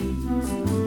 Música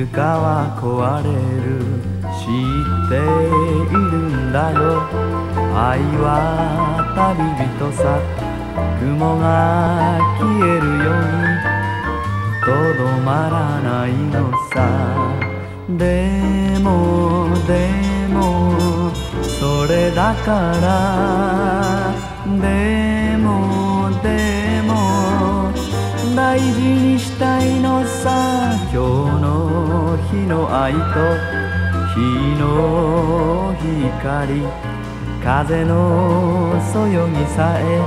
つかは壊れる知っているんだよ。愛は旅人さ雲が消えるようにとどまらないのさ。でもでもそれだから。でもでも大事日の愛と日の光風のそよぎさえ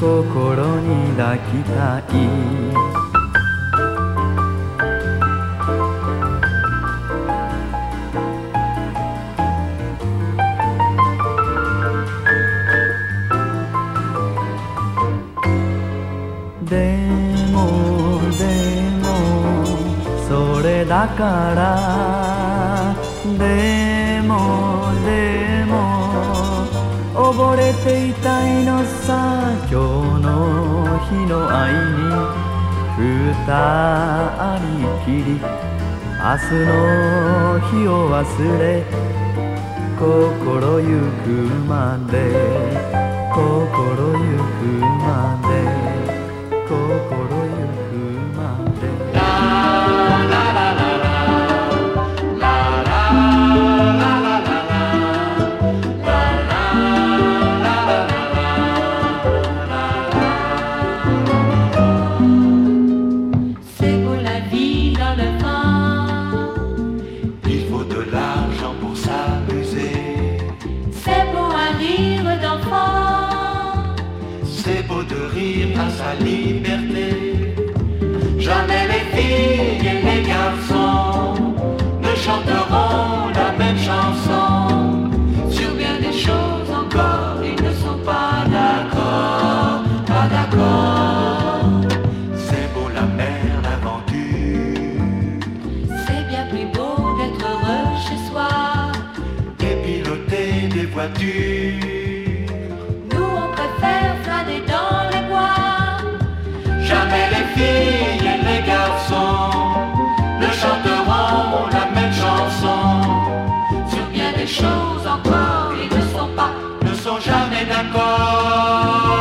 心に抱きたい。だから。でもでも溺れていたいのさ今日の日の愛に二人きり。明日の日を忘れ心ゆくまで心ゆくまで。les garçons ne chanteront la même chanson. Sur bien des choses encore, ils ne sont pas, ne sont jamais d'accord.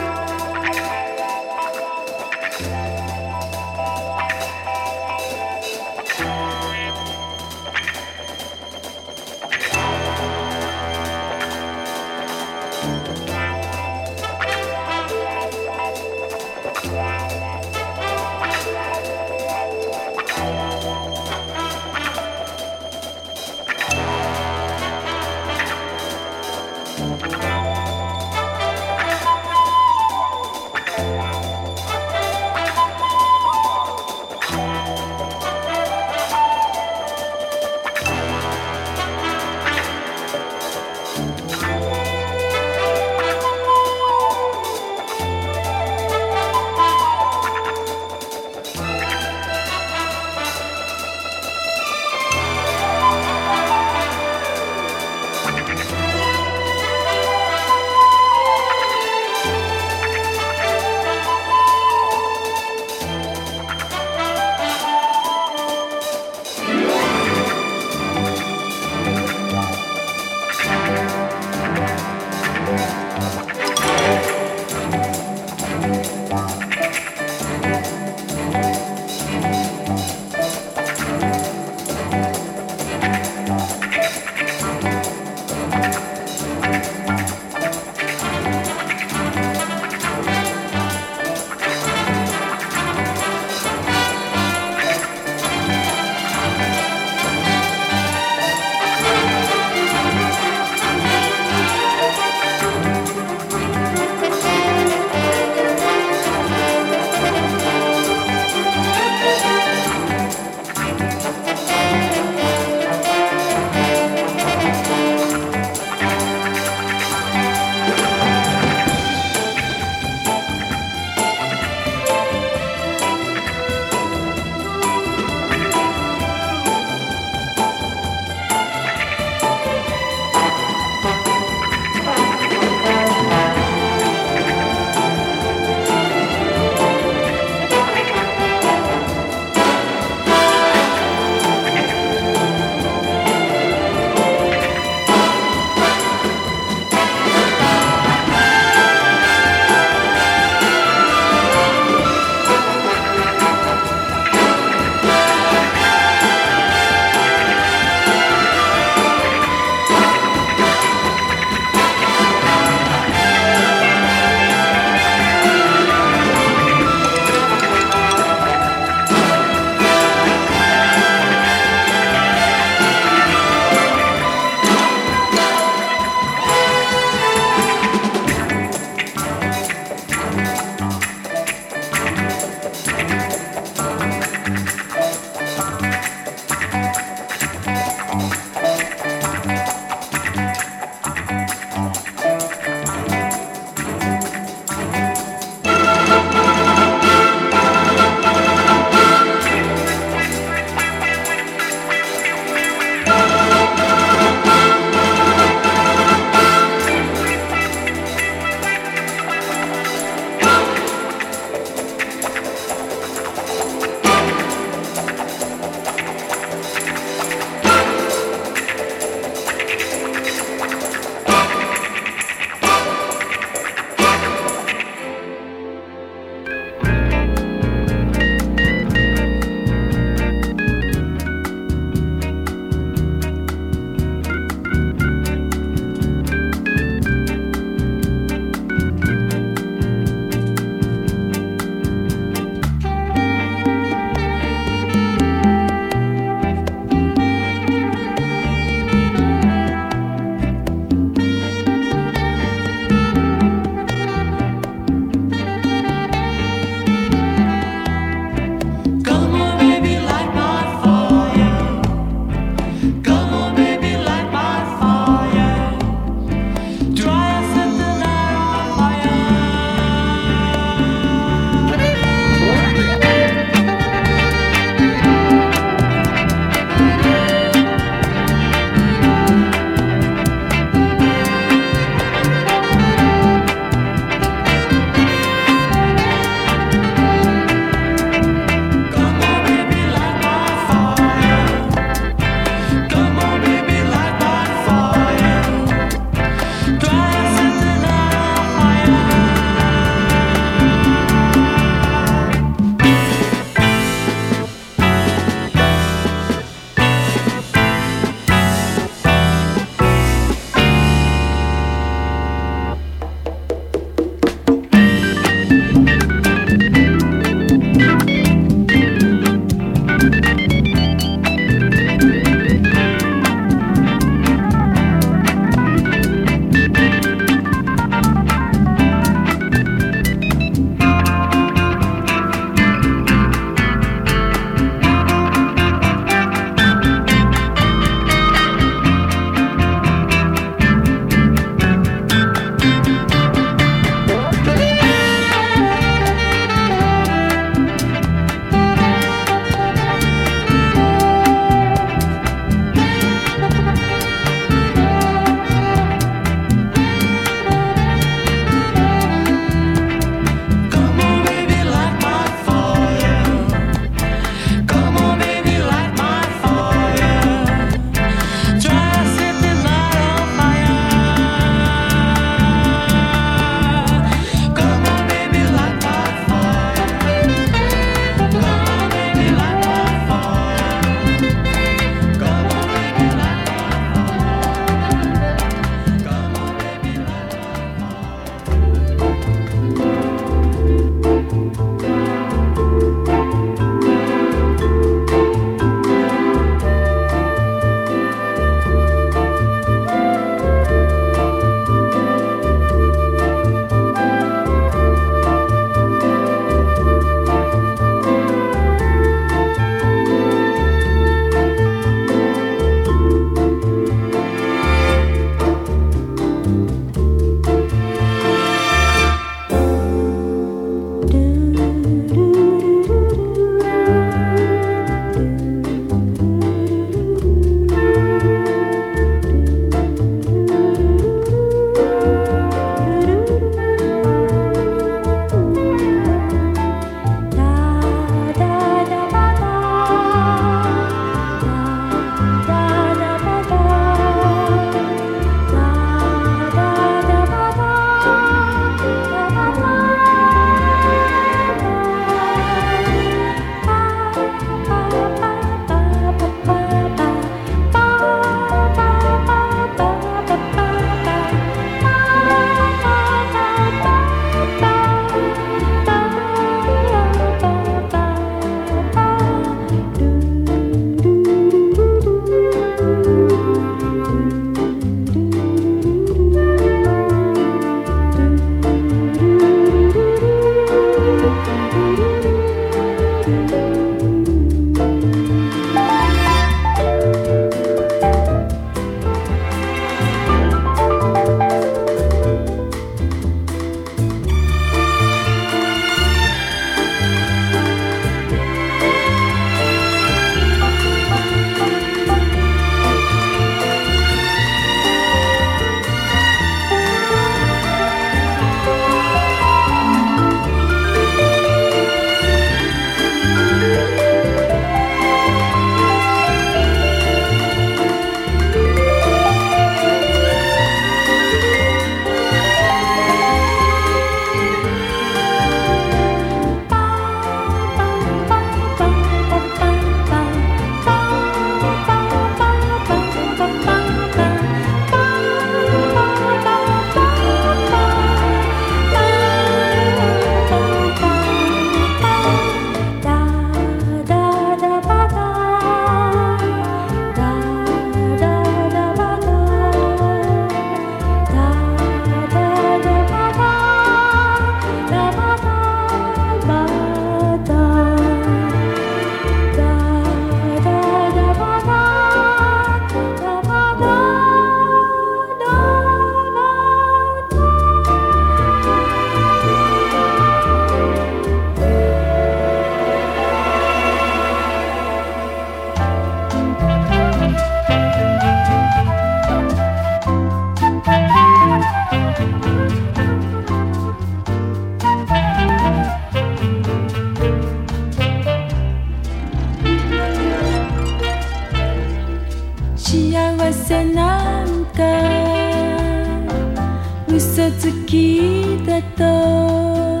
嘘つきだと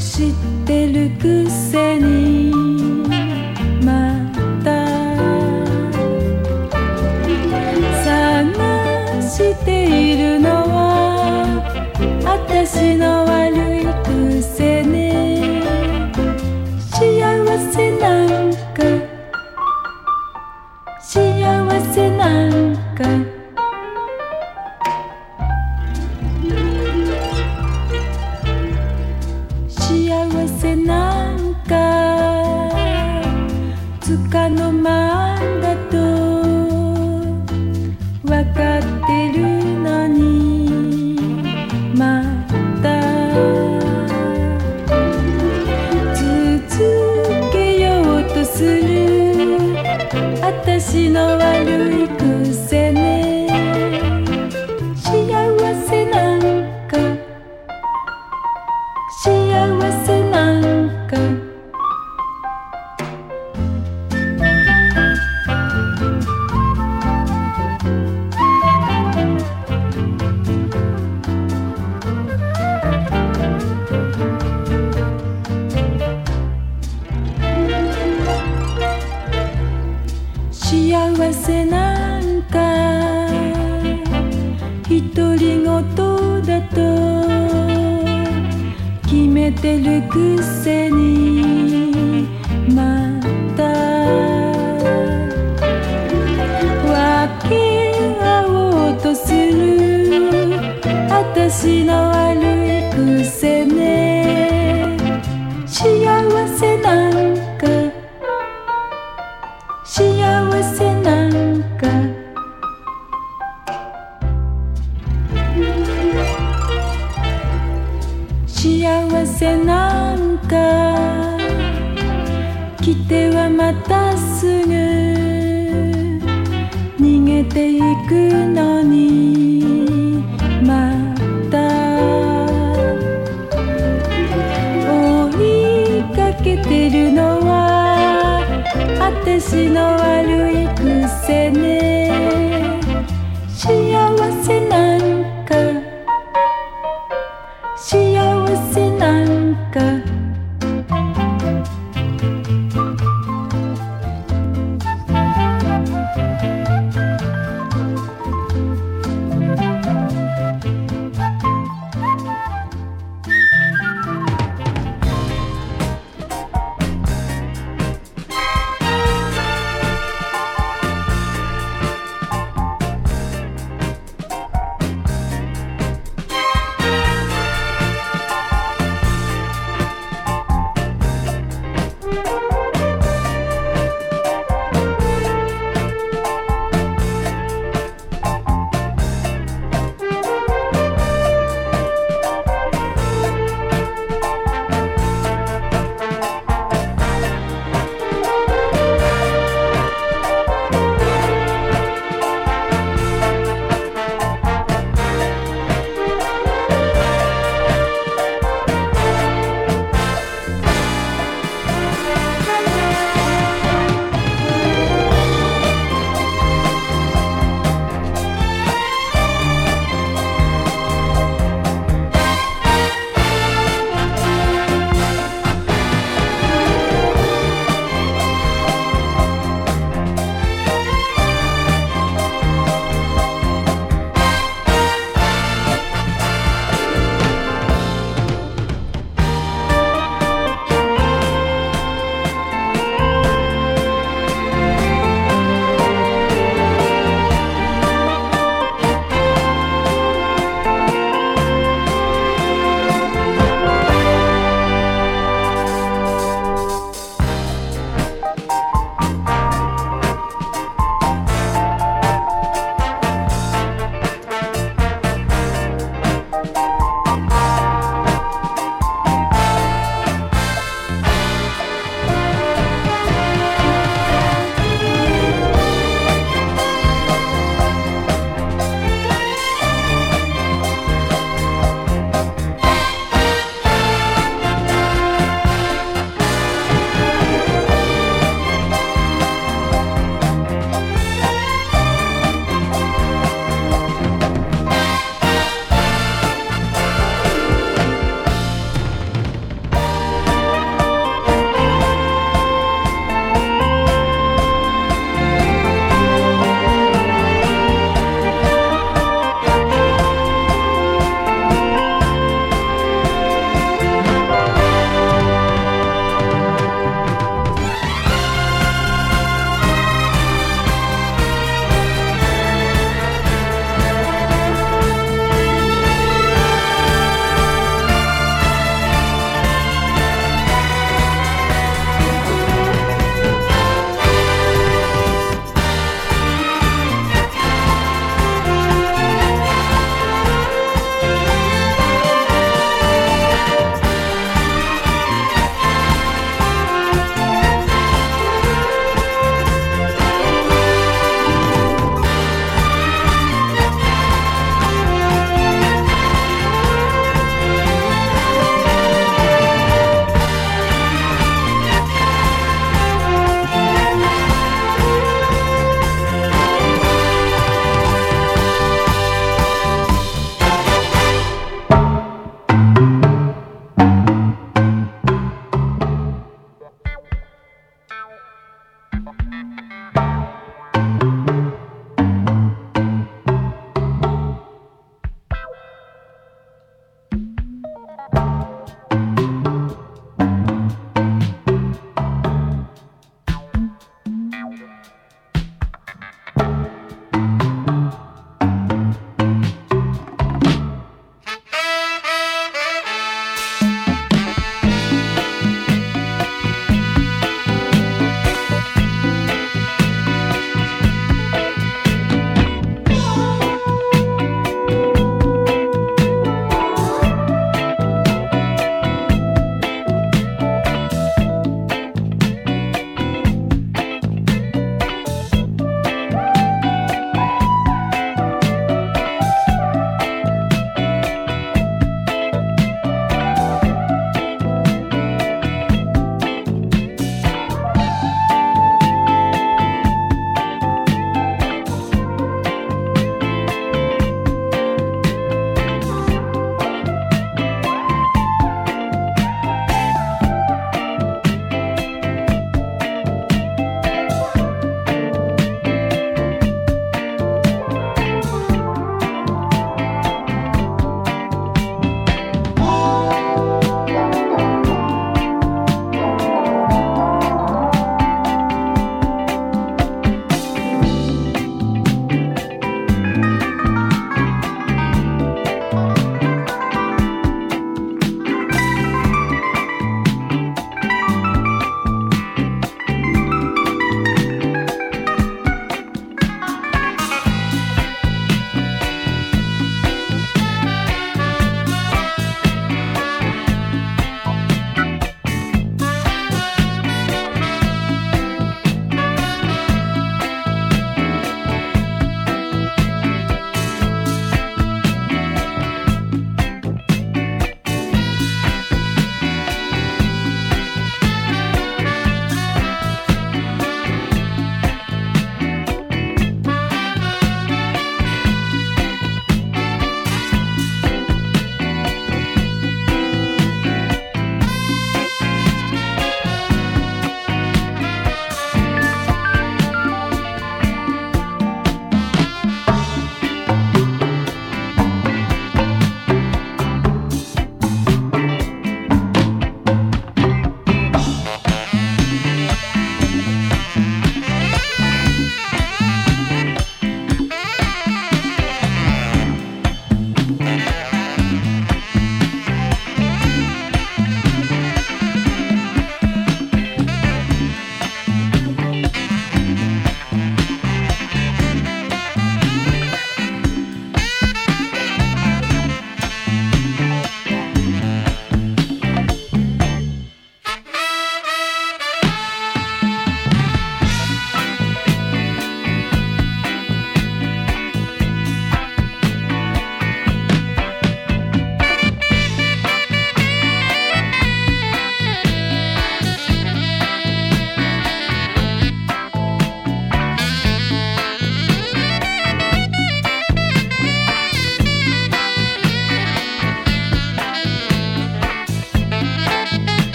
知ってるくせにまた探しているの。she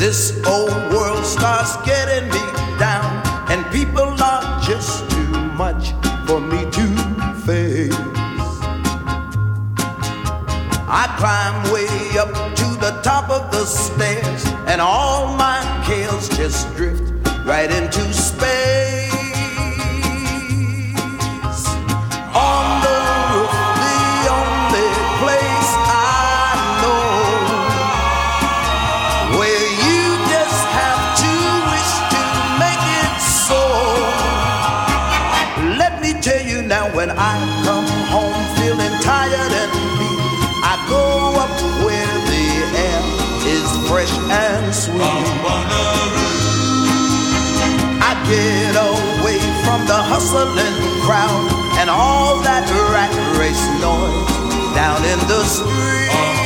this old world starts getting me down, and people are just too much for me to face. I climb way up to the top of the stairs, and all my cares just drift right into space. From the hustling crowd and all that rat race noise down in the street.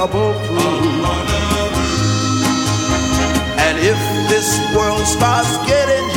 Trouble proof. And if this world starts getting